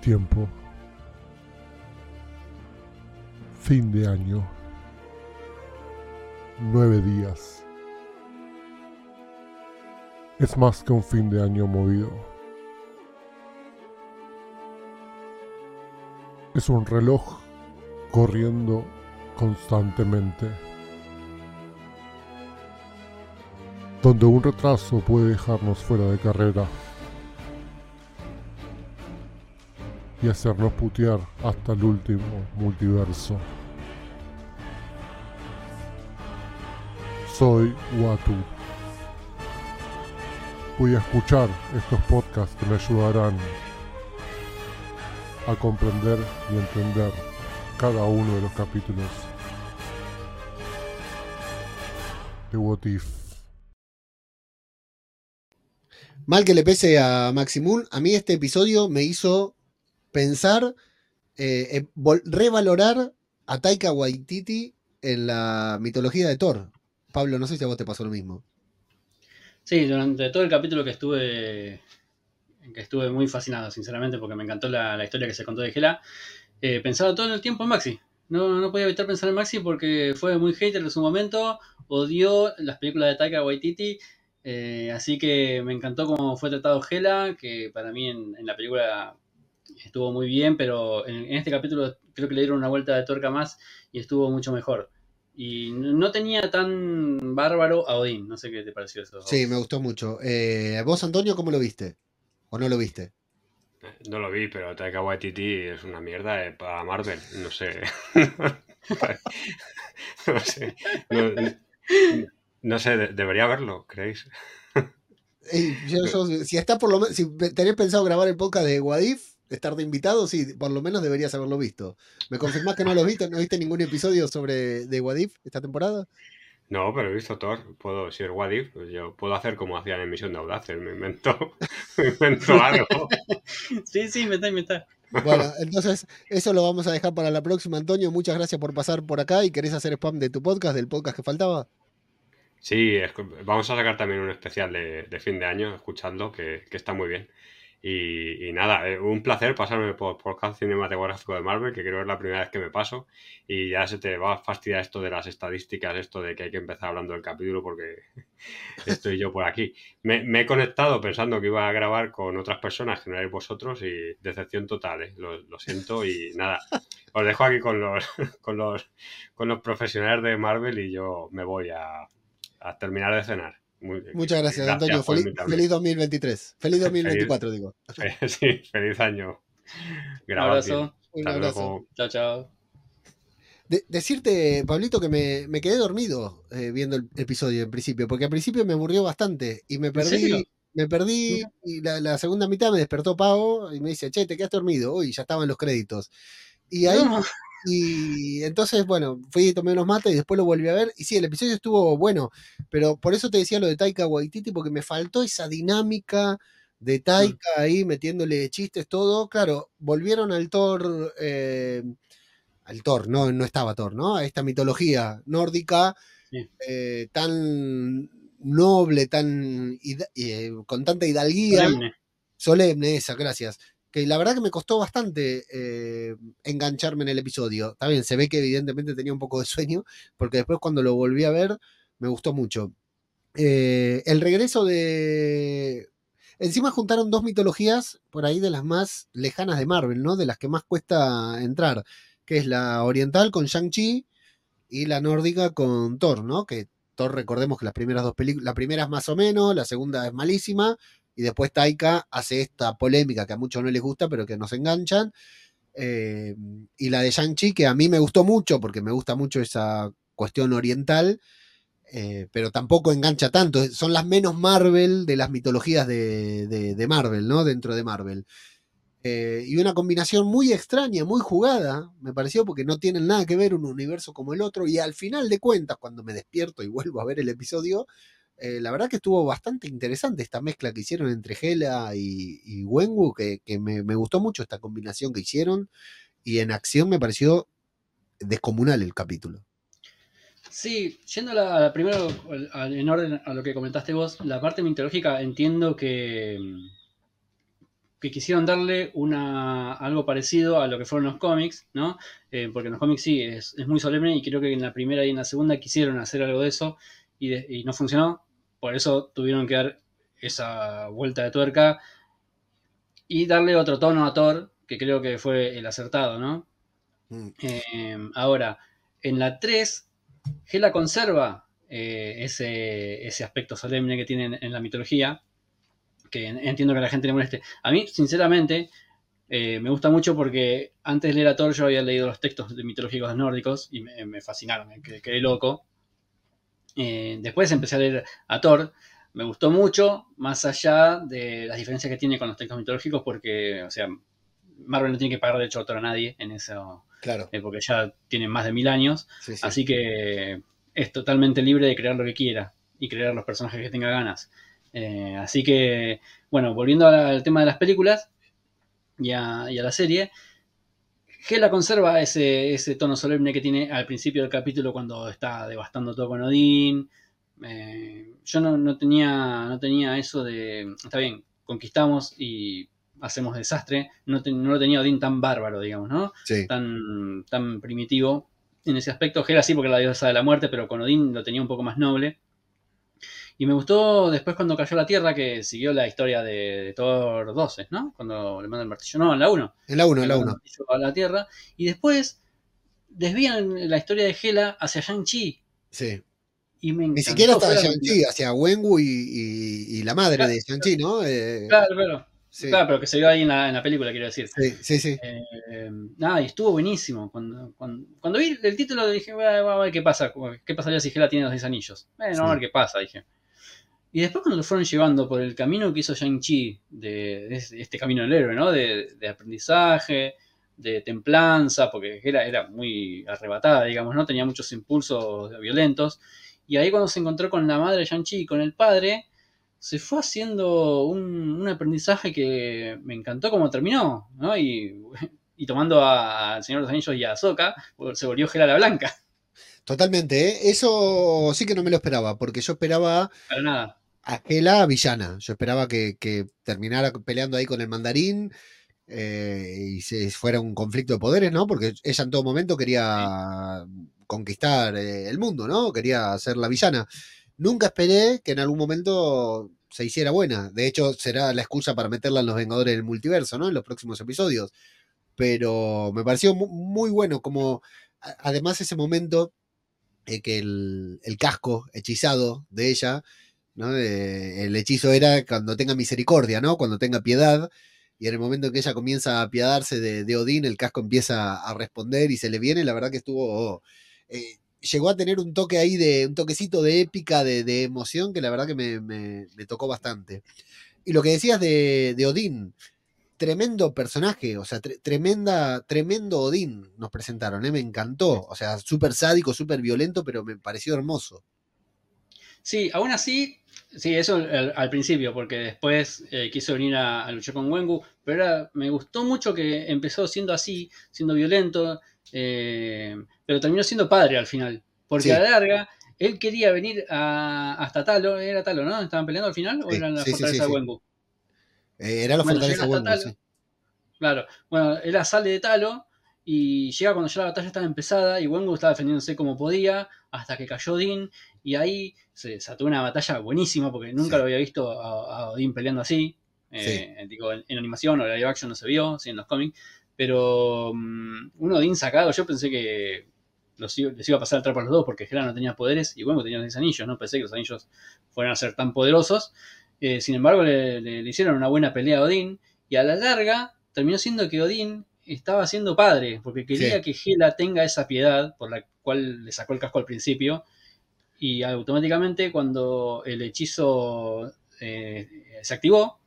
tiempo. Fin de año. Nueve días. Es más que un fin de año movido. Es un reloj corriendo constantemente. Donde un retraso puede dejarnos fuera de carrera. Y hacernos putear hasta el último multiverso. Soy Watu. Voy a escuchar estos podcasts que me ayudarán a comprender y entender cada uno de los capítulos de What If. Mal que le pese a Maximum, a mí este episodio me hizo pensar, eh, revalorar a Taika Waititi en la mitología de Thor. Pablo, no sé si a vos te pasó lo mismo. Sí, durante todo el capítulo que estuve que estuve muy fascinado, sinceramente, porque me encantó la, historia que se contó de Gela. Eh, pensaba todo el tiempo en Maxi. No, no podía evitar pensar en Maxi porque fue muy hater en su momento, odió las películas de Taika Waititi, eh, así que me encantó cómo fue tratado Gela, que para mí en la película estuvo muy bien, pero en, este capítulo creo que le dieron una vuelta de tuerca más y estuvo mucho mejor. Y no tenía tan bárbaro a Odín, no sé qué te pareció eso. Sí, me gustó mucho. Eh, ¿Vos, Antonio, cómo lo viste? ¿O no lo viste? No lo vi, pero Taika Waititi es una mierda eh, para Marvel, no sé. no sé. No, sé, debería verlo, ¿creéis? si está por lo menos, si tenés pensado grabar el podcast de Wadif, estar de invitado, sí, por lo menos deberías haberlo visto. ¿Me confirmás que no lo viste? ¿No viste ningún episodio sobre de Wadif esta temporada? No, pero he visto Thor. Puedo, si es Wadif, pues yo puedo hacer como hacían en Misión de Audaces. Me invento, me invento algo. sí, sí, me está, inventando. Bueno, entonces eso lo vamos a dejar para la próxima, Antonio. Muchas gracias por pasar por acá y querés hacer spam de tu podcast, del podcast que faltaba. Sí, vamos a sacar también un especial de, fin de año, escuchando, que, que está muy bien. Y, nada, eh, un placer pasarme por podcast cinematográfico de Marvel, que creo que es la primera vez que me paso. Y ya se te va a fastidiar esto de las estadísticas, esto de que hay que empezar hablando del capítulo, porque estoy yo por aquí. Me, he conectado pensando que iba a grabar con otras personas que no erais vosotros y decepción total, ¿eh? lo, siento. Y nada, os dejo aquí con los, con los, con los profesionales de Marvel y yo me voy a terminar de cenar. Muchas gracias, Antonio. Feliz, 2023. Feliz 2024, digo. Sí, feliz año. Un abrazo. Un abrazo. Chao, chao. decirte, Pablito, que me, quedé dormido eh, viendo el episodio en principio, porque al principio me aburrió bastante y me perdí. Me perdí y la, segunda mitad me despertó Pavo y me dice, che, te quedaste dormido. Uy, ya estaban los créditos. Y ahí y entonces, bueno, fui y tomé unos mates y después lo volví a ver. Y sí, el episodio estuvo bueno, pero por eso te decía lo de Taika Waititi, porque me faltó esa dinámica de mm. Taika ahí metiéndole chistes, todo. Claro, volvieron al Thor, eh, al Thor, no, no estaba Thor, ¿no? A esta mitología nórdica eh, tan noble, tan eh, con tanta hidalguía. Solemne. Solemne, esa, gracias que la verdad que me costó bastante eh, engancharme en el episodio. También se ve que evidentemente tenía un poco de sueño, porque después cuando lo volví a ver me gustó mucho. Eh, el regreso de... Encima juntaron dos mitologías por ahí de las más lejanas de Marvel, ¿no? De las que más cuesta entrar, que es la oriental con Shang-Chi y la nórdica con Thor, ¿no? Que Thor, recordemos que las primeras dos películas, la primera es más o menos, la segunda es malísima, y después Taika hace esta polémica que a muchos no les gusta, pero que nos enganchan. Eh, y la de Shang-Chi, que a mí me gustó mucho, porque me gusta mucho esa cuestión oriental, eh, pero tampoco engancha tanto. Son las menos Marvel de las mitologías de, Marvel, ¿no? Dentro de Marvel. Eh, y una combinación muy extraña, muy jugada, me pareció, porque no tienen nada que ver un universo como el otro. Y al final de cuentas, cuando me despierto y vuelvo a ver el episodio, eh, la verdad que estuvo bastante interesante esta mezcla que hicieron entre Gela y, y Wenwu, que, me, gustó mucho esta combinación que hicieron y en acción me pareció descomunal el capítulo. Sí, yendo a la, primero, en orden a lo que comentaste vos, la parte mitológica entiendo que, que quisieron darle una, algo parecido a lo que fueron los cómics, ¿no? Eh, porque en los cómics sí, es, muy solemne y creo que en la primera y en la segunda quisieron hacer algo de eso y, no funcionó. Por eso tuvieron que dar esa vuelta de tuerca y darle otro tono a Thor, que creo que fue el acertado, ¿no? Mm. Eh, ahora, en la 3, Gela conserva eh, ese, ese aspecto solemne que tiene en la mitología, que entiendo que a la gente le moleste. A mí, sinceramente, eh, me gusta mucho porque antes de leer a Thor yo había leído los textos de mitológicos nórdicos y me, fascinaron, me quedé, loco. Eh, después empecé a leer a Thor, me gustó mucho, más allá de las diferencias que tiene con los textos mitológicos, porque, o sea, Marvel no tiene que pagar de hecho a Thor a nadie en eso, claro. Eh, porque ya tiene más de mil años, así que es totalmente libre de crear lo que quiera y crear los personajes que tenga ganas. Eh, así que, bueno, volviendo al tema de las películas y a, la serie, Gela conserva ese, tono solemne que tiene al principio del capítulo cuando está devastando todo con Odín. Eh, yo no, tenía, no tenía eso de, está bien, conquistamos y hacemos desastre. No, lo tenía Odín tan bárbaro, digamos, ¿no? Tan, tan primitivo en ese aspecto. Gela sí, porque era la diosa de la muerte, pero con Odín lo tenía un poco más noble. Y me gustó después cuando cayó la Tierra, que siguió la historia de, Thor 12, ¿no? Cuando le manda el martillo. No, en la 1. En la 1, en la 1. A la Tierra. Y después desvían la historia de Hela hacia Shang-Chi. Sí. Y me Ni siquiera hasta Shang-Chi, hacia Wenwu y, y, la madre de Shang-Chi, ¿no? Eh, claro, claro. Claro, pero que se vio ahí en la, película, quiero decir. Sí, sí, sí. Eh, nada, y estuvo buenísimo. Cuando, cuando, vi el título dije, a ver qué pasa, qué pasaría si Hela tiene los 10 anillos. Bueno, a ver qué pasa, dije. Y después cuando lo fueron llevando por el camino que hizo Shang-Chi, de, este camino del héroe, ¿no? De, aprendizaje, de templanza, porque era, era muy arrebatada, digamos, ¿no? Tenía muchos impulsos violentos. Y ahí cuando se encontró con la madre de Shang-Chi y con el padre, se fue haciendo un, aprendizaje que me encantó como terminó, ¿no? Y, tomando al Señor de los Anillos y a Ahsoka, se volvió Gela la Blanca. Totalmente, ¿eh? eso sí que no me lo esperaba, porque yo esperaba... Para nada aquella villana. Yo esperaba que, terminara peleando ahí con el mandarín eh, y fuera un conflicto de poderes, ¿no? Porque ella en todo momento quería conquistar eh, el mundo, ¿no? Quería ser la villana. Nunca esperé que en algún momento se hiciera buena. De hecho, será la excusa para meterla en los Vengadores del Multiverso, ¿no? En los próximos episodios. Pero me pareció muy bueno como, además, ese momento eh, que el, el casco hechizado de ella el hechizo era cuando tenga misericordia, ¿no? Cuando tenga piedad. Y en el momento en que ella comienza a apiadarse de, Odín, el casco empieza a responder y se le viene. La verdad que estuvo. Eh, llegó a tener un toque ahí de. un toquecito de épica, de, emoción, que la verdad que me, tocó bastante. Y lo que decías de, Odín, tremendo personaje, o sea, tremenda, tremendo Odín nos presentaron, ¿eh? me encantó. O sea, súper sádico, súper violento, pero me pareció hermoso. Sí, aún así, sí, eso al, principio, porque después eh, quiso venir a, luchar con Wengu, pero me gustó mucho que empezó siendo así, siendo violento, eh, pero terminó siendo padre al final, porque a la larga él quería venir hasta Talo, era Talo, ¿no? ¿Estaban peleando al final o era la fortaleza de Wengu? Eh, era la fortaleza de Wengu, sí. Claro, bueno, él sale de Talo y llega cuando ya la batalla estaba empezada y Wengu estaba defendiéndose como podía hasta que cayó Din y ahí se desató una batalla buenísima porque nunca lo había visto a, Odín peleando así. Eh, digo, en, animación o en live action no se vio, sí en los cómics. Pero um, un Odín sacado, yo pensé que los, les iba a pasar el trapo a los dos porque Hela no tenía poderes y bueno, tenía los anillos, no pensé que los anillos fueran a ser tan poderosos. Eh, sin embargo, le, hicieron una buena pelea a Odín y a la larga terminó siendo que Odín estaba siendo padre porque quería que Hela tenga esa piedad por la cual le sacó el casco al principio y automáticamente cuando el hechizo eh, se activó,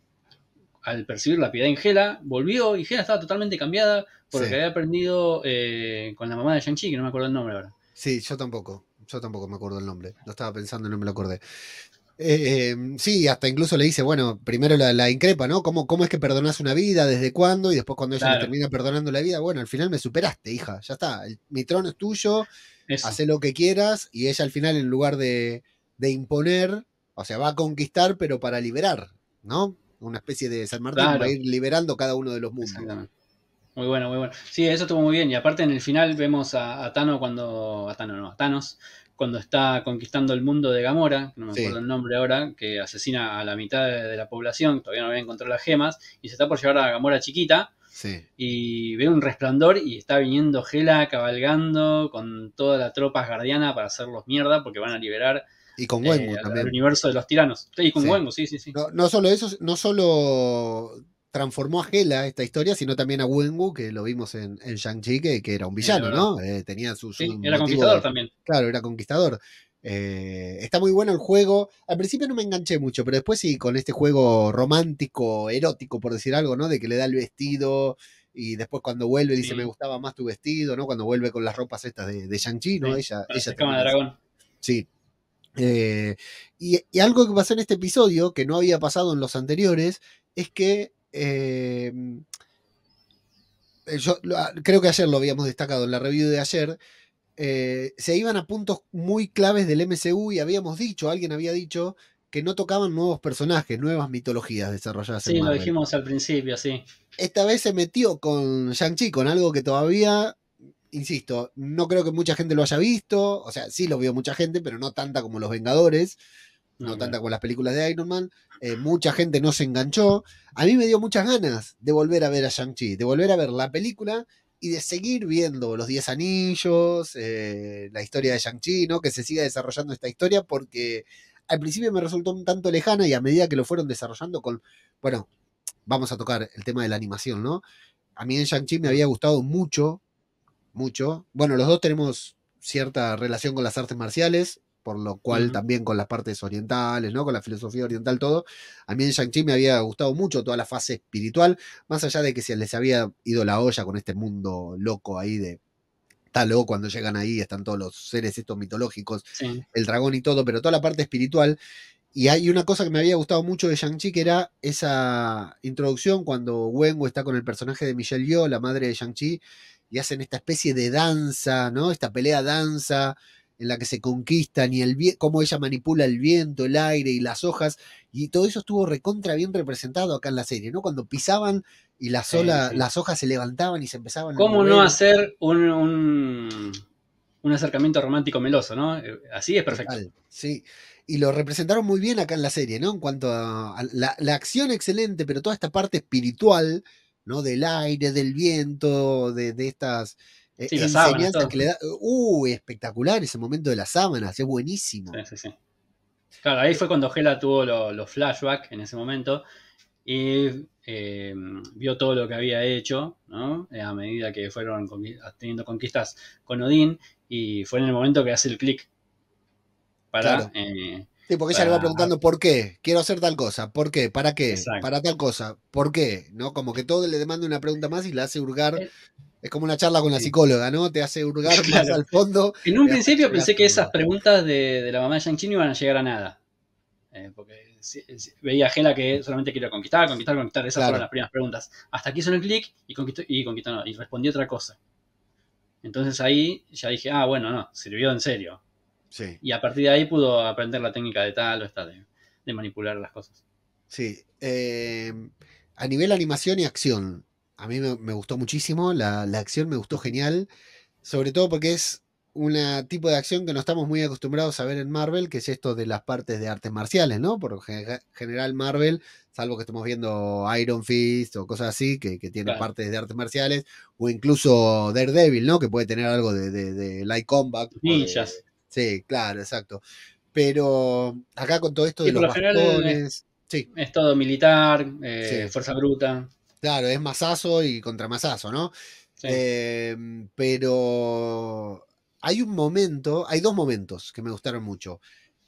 al percibir la piedad en Gela, volvió y Gela estaba totalmente cambiada porque había aprendido eh, con la mamá de Shang-Chi, que no me acuerdo el nombre ahora. Sí, yo tampoco, yo tampoco me acuerdo el nombre, lo estaba pensando y no me lo acordé. Eh, sí, hasta incluso le dice, bueno, primero la, increpa, ¿no? ¿Cómo, ¿Cómo, es que perdonas una vida? ¿Desde cuándo? Y después cuando ella termina perdonando la vida, bueno, al final me superaste, hija, ya está, mi trono es tuyo, Hace lo que quieras y ella al final en lugar de, imponer, o sea, va a conquistar pero para liberar, ¿no? una especie de San Martín para ir liberando cada uno de los mundos. Muy bueno, muy bueno. Sí, eso estuvo muy bien. Y aparte en el final vemos a, Thanos cuando. A no, a Thanos cuando está conquistando el mundo de Gamora, no me acuerdo el nombre ahora, que asesina a la mitad de, la población, todavía no había encontrado las gemas, y se está por llevar a Gamora chiquita. Y ve un resplandor y está viniendo Gela cabalgando con toda la tropa guardiana para hacerlos mierda porque van a liberar y con Wengu eh, también. El universo de los tiranos. Y con Wengu, sí, sí, sí. No, no, solo eso, no solo transformó a Gela esta historia, sino también a Wenwu, que lo vimos en, Shang-Chi, que, era un villano, ¿no? Eh, tenía su, sí, era conquistador también. Claro, era conquistador. Eh, está muy bueno el juego. Al principio no me enganché mucho, pero después sí, con este juego romántico, erótico, por decir algo, ¿no? De que le da el vestido y después cuando vuelve dice me gustaba más tu vestido, ¿no? Cuando vuelve con las ropas estas de, de Shang-Chi, ¿no? ella, ella de dragón. Sí. Eh, y, y, algo que pasó en este episodio, que no había pasado en los anteriores, es que eh, yo ah, creo que ayer lo habíamos destacado en la review de ayer. Eh, se iban a puntos muy claves del MCU y habíamos dicho, alguien había dicho, que no tocaban nuevos personajes, nuevas mitologías desarrolladas. Sí, lo dijimos al principio, sí. Esta vez se metió con Shang-Chi, con algo que todavía, insisto, no creo que mucha gente lo haya visto. O sea, sí lo vio mucha gente, pero no tanta como Los Vengadores no tanta como las películas de Iron Man. Eh, mucha gente no se enganchó. A mí me dio muchas ganas de volver a ver a Shang-Chi, de volver a ver la película y de seguir viendo los Diez Anillos, eh, la historia de Shang-Chi, ¿no? Que se siga desarrollando esta historia porque al principio me resultó un tanto lejana y a medida que lo fueron desarrollando con, bueno, vamos a tocar el tema de la animación, ¿no? A mí en Shang-Chi me había gustado mucho, mucho. Bueno, los dos tenemos cierta relación con las artes marciales por lo cual también con las partes orientales, ¿no? Con la filosofía oriental, todo. A mí en Shang-Chi me había gustado mucho toda la fase espiritual, más allá de que se les había ido la olla con este mundo loco ahí de. Está loco cuando llegan ahí, están todos los seres estos mitológicos, el dragón y todo, pero toda la parte espiritual. Y hay una cosa que me había gustado mucho de Shang-Chi, que era esa introducción cuando Wenwu está con el personaje de Michelle Yeoh, la madre de Shang-Chi, y hacen esta especie de danza, ¿no? Esta pelea danza, en la que se conquistan y el cómo ella manipula el viento, el aire y las hojas, y todo eso estuvo recontra bien representado acá en la serie, ¿no? Cuando pisaban y las, las hojas se levantaban y se empezaban ¿Cómo no hacer un, un, acercamiento romántico meloso, ¿no? Eh, así es perfecto. sí. Y lo representaron muy bien acá en la serie, ¿no? En cuanto a, la, acción excelente, pero toda esta parte espiritual, ¿no? Del aire, del viento, de, de estas e sí, enseñanza que le da. Uy, espectacular ese momento de las sábanas, es buenísimo. Sí, sí, sí. Claro, ahí fue cuando Gela tuvo los flashbacks en ese momento y eh, vio todo lo que había hecho, ¿no? Eh, a medida que fueron teniendo conquistas con Odín y fue en el momento que hace el clic para. Eh, sí, porque ella le va preguntando por qué, quiero hacer tal cosa, por qué, para qué, para tal cosa, por qué, ¿no? Como que todo le demanda una pregunta más y la hace hurgar es como una charla con la psicóloga, ¿no? Te hace hurgar más al fondo. En un principio pensé que esas preguntas de, la mamá de Shang-Chi no iban a llegar a nada. Eh, porque veía a Gela que solamente quería conquistar, conquistar, conquistar. Esas fueron las primeras preguntas. Hasta aquí hizo el clic y conquistó, y conquistó, no, y respondió otra cosa. Entonces ahí ya dije, ah, bueno, no, sirvió en serio. Sí. Y a partir de ahí pudo aprender la técnica de tal o esta de, manipular las cosas. Sí. Eh, a nivel animación y acción, a mí me, gustó muchísimo, la, acción me gustó genial, sobre todo porque es un tipo de acción que no estamos muy acostumbrados a ver en Marvel, que es esto de las partes de artes marciales, ¿no? Por general Marvel, salvo que estemos viendo Iron Fist o cosas así, que, que tienen partes de artes marciales, o incluso Daredevil, ¿no? Que puede tener algo de, light combat. Ninjas. sí, claro, exacto. Pero acá con todo esto de los bastones... sí. es todo militar, eh, fuerza bruta. Claro, es masazo y contra masazo, ¿no? Em, pero hay un momento, hay dos momentos que me gustaron mucho.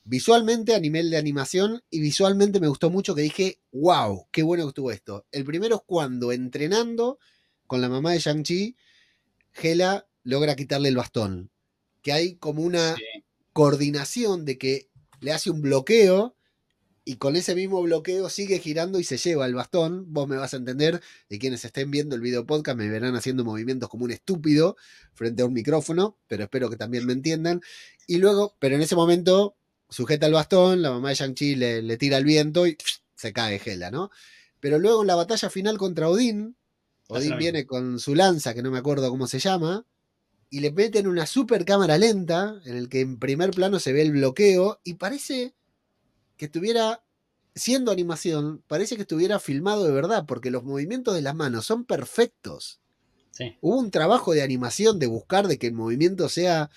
Visualmente a nivel de animación y visualmente me gustó mucho que dije, wow, qué bueno que estuvo esto. El primero es cuando entrenando con la mamá de Shang-Chi, Gela logra quitarle el bastón. Que hay como una coordinación de que le hace un bloqueo y con ese mismo bloqueo sigue girando y se lleva el bastón. Vos me vas a entender, y quienes estén viendo el video podcast me verán haciendo movimientos como un estúpido frente a un micrófono, pero espero que también me entiendan. Y luego, pero en ese momento sujeta el bastón, la mamá de Shang-Chi le, tira el viento y se cae Gela, ¿no? Pero luego en la batalla final contra Odín, Odín viene con su lanza, que no me acuerdo cómo se llama, y le meten una super cámara lenta, en el que en primer plano se ve el bloqueo, y parece que estuviera, siendo animación, parece que estuviera filmado de verdad, porque los movimientos de las manos son perfectos. Sí. Hubo un trabajo de animación, de buscar de que el movimiento sea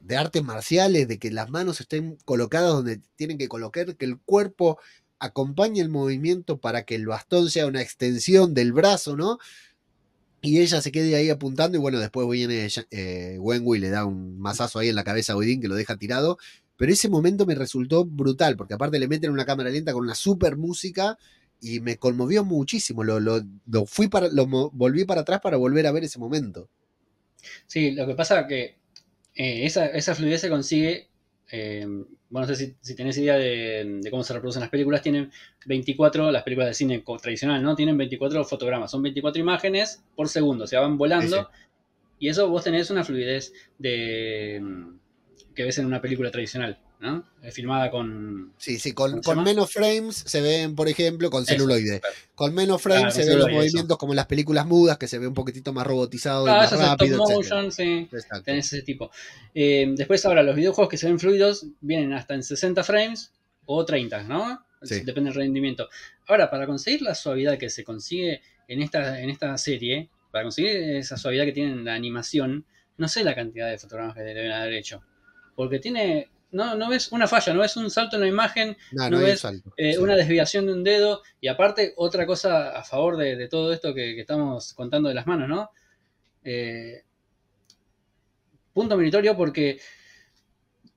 de artes marciales, de que las manos estén colocadas donde tienen que colocar, que el cuerpo acompañe el movimiento para que el bastón sea una extensión del brazo, ¿no? Y ella se quede ahí apuntando y bueno, después viene eh, Wenwu y le da un mazazo ahí en la cabeza a Odín que lo deja tirado. Pero ese momento me resultó brutal, porque aparte le meten una cámara lenta con una super música y me conmovió muchísimo. Lo, lo, lo fui para, lo volví para atrás para volver a ver ese momento. Sí, lo que pasa es que eh, esa, esa, fluidez se consigue. Eh, bueno, no sé si, si tenés idea de, de, cómo se reproducen las películas. Tienen 24, las películas de cine tradicional, ¿no? Tienen 24 fotogramas. Son 24 imágenes por segundo. O sea, van volando. Sí, sí. Y eso vos tenés una fluidez de que ves en una película tradicional. ¿no? filmada con. Sí, sí, con, con menos frames se ven, por ejemplo, con celuloide. Eso, con menos frames claro, se ven los movimientos eso. como en las películas mudas, que se ve un poquitito más robotizado claro, y más rápido. Stop motion, sí. Tenés ese tipo. Eh, después, ahora, los videojuegos que se ven fluidos vienen hasta en 60 frames o 30, ¿no? Sí. Depende del rendimiento. Ahora, para conseguir la suavidad que se consigue en esta, en esta serie, para conseguir esa suavidad que tiene la animación, no sé la cantidad de fotogramas que deben haber hecho. Porque tiene no, no ves una falla, no ves un salto en la imagen, no, no, no ves salto, eh, sí. una desviación de un dedo. Y aparte, otra cosa a favor de, de todo esto que, que, estamos contando de las manos, ¿no? Eh, punto meritorio porque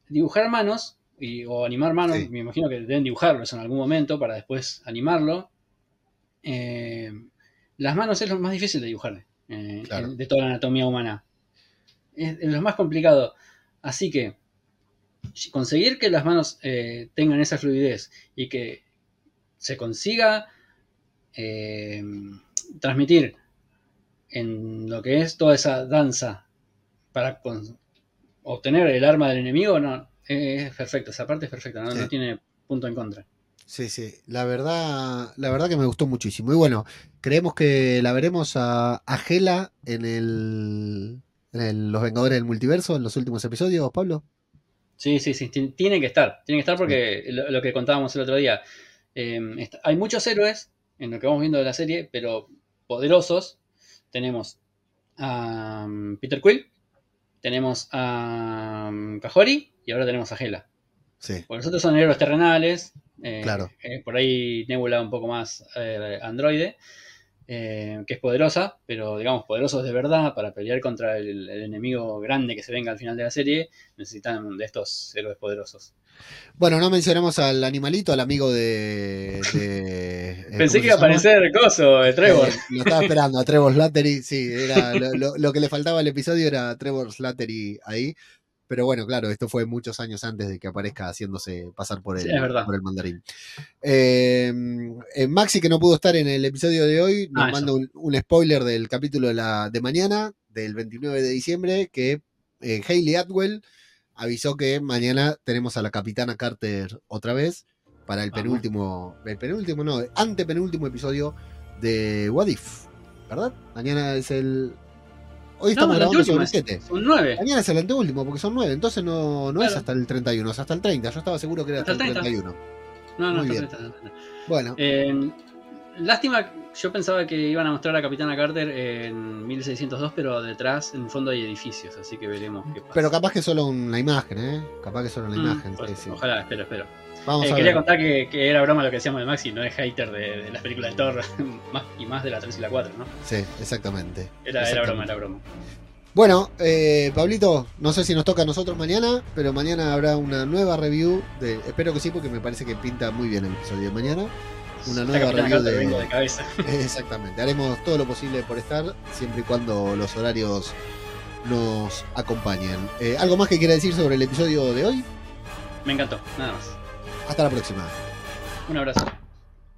dibujar manos y, o animar manos, Sí. me imagino que deben dibujarlos en algún momento para después animarlo. Eh, las manos es lo más difícil de dibujar eh, Claro. de toda la anatomía humana. Es lo más complicado. Así que conseguir que las manos eh, tengan esa fluidez y que se consiga eh, transmitir en lo que es toda esa danza para obtener el arma del enemigo, no, es perfecto, esa parte es perfecta, no, Sí. no tiene punto en contra. Sí, sí, la verdad, la verdad que me gustó muchísimo. Y bueno, creemos que la veremos a, a Hela en el, en el Los Vengadores del Multiverso en los últimos episodios, Pablo. Sí, sí, sí, ti- tiene que estar, tiene que estar porque lo, lo que contábamos el otro día, eh, está- hay muchos héroes en lo que vamos viendo de la serie, pero poderosos. Tenemos a um, Peter Quill, tenemos a um, Kahori y ahora tenemos a Hela. Sí, Porque los otros son héroes terrenales, eh, Claro. eh, por ahí Nebula un poco más eh, androide, eh, que es poderosa, pero digamos poderosos de verdad para pelear contra el, el enemigo grande que se venga al final de la serie, necesitan de estos héroes poderosos. Bueno, no mencionamos al animalito, al amigo de. de- eh, Pensé ¿cómo que iba a aparecer Coso, eh, Trevor. Eh, lo estaba esperando, a Trevor Slattery. Sí, era lo, lo- lo que le faltaba al episodio era Trevor Slattery ahí. Pero bueno, claro, esto fue muchos años antes de que aparezca haciéndose pasar por el, Sí, por el mandarín. Eh, eh, Maxi, que no pudo estar en el episodio de hoy, nos Ah, manda un, un spoiler del capítulo de, la, de mañana, del 29 de diciembre, que eh, Hayley Atwell avisó que mañana tenemos a la capitana Carter otra vez para el penúltimo, el penúltimo, no, antepenúltimo episodio de What If, ¿verdad? Mañana es el... Hoy estamos No, grabando sobre anteúltimo 7. Son nueve. Mañana es el anteúltimo porque son 9, entonces no, no es hasta el 31, es hasta el 30. Yo estaba seguro que era hasta, Hasta el el 30. 31. No, no, Muy bien. Bueno, Eh, lástima, yo pensaba que iban a mostrar a Capitana Carter en 1602, pero detrás, en el fondo, hay edificios, así que veremos qué pasa. pero capaz que solo una imagen, ¿eh? Capaz que solo una Mm, imagen. pues, sí, sí. Ojalá, espero, espero. Vamos Eh, a quería ver. contar que, que era broma lo que decíamos de Maxi, no es hater de, de las películas de Thor, y más de la 3 y la 4, ¿no? Sí, exactamente. Era, era broma, era broma. Bueno, eh, Pablito, no sé si nos toca a nosotros mañana, pero mañana habrá una nueva review. De, espero que sí, porque me parece que pinta muy bien el episodio de mañana. Una nueva review de- vengo de cabeza. Exactamente, haremos todo lo posible por estar, siempre y cuando los horarios nos acompañen. Eh, ¿Algo más que quiera decir sobre el episodio de hoy? Me encantó, nada más. Hasta la próxima. Un abrazo.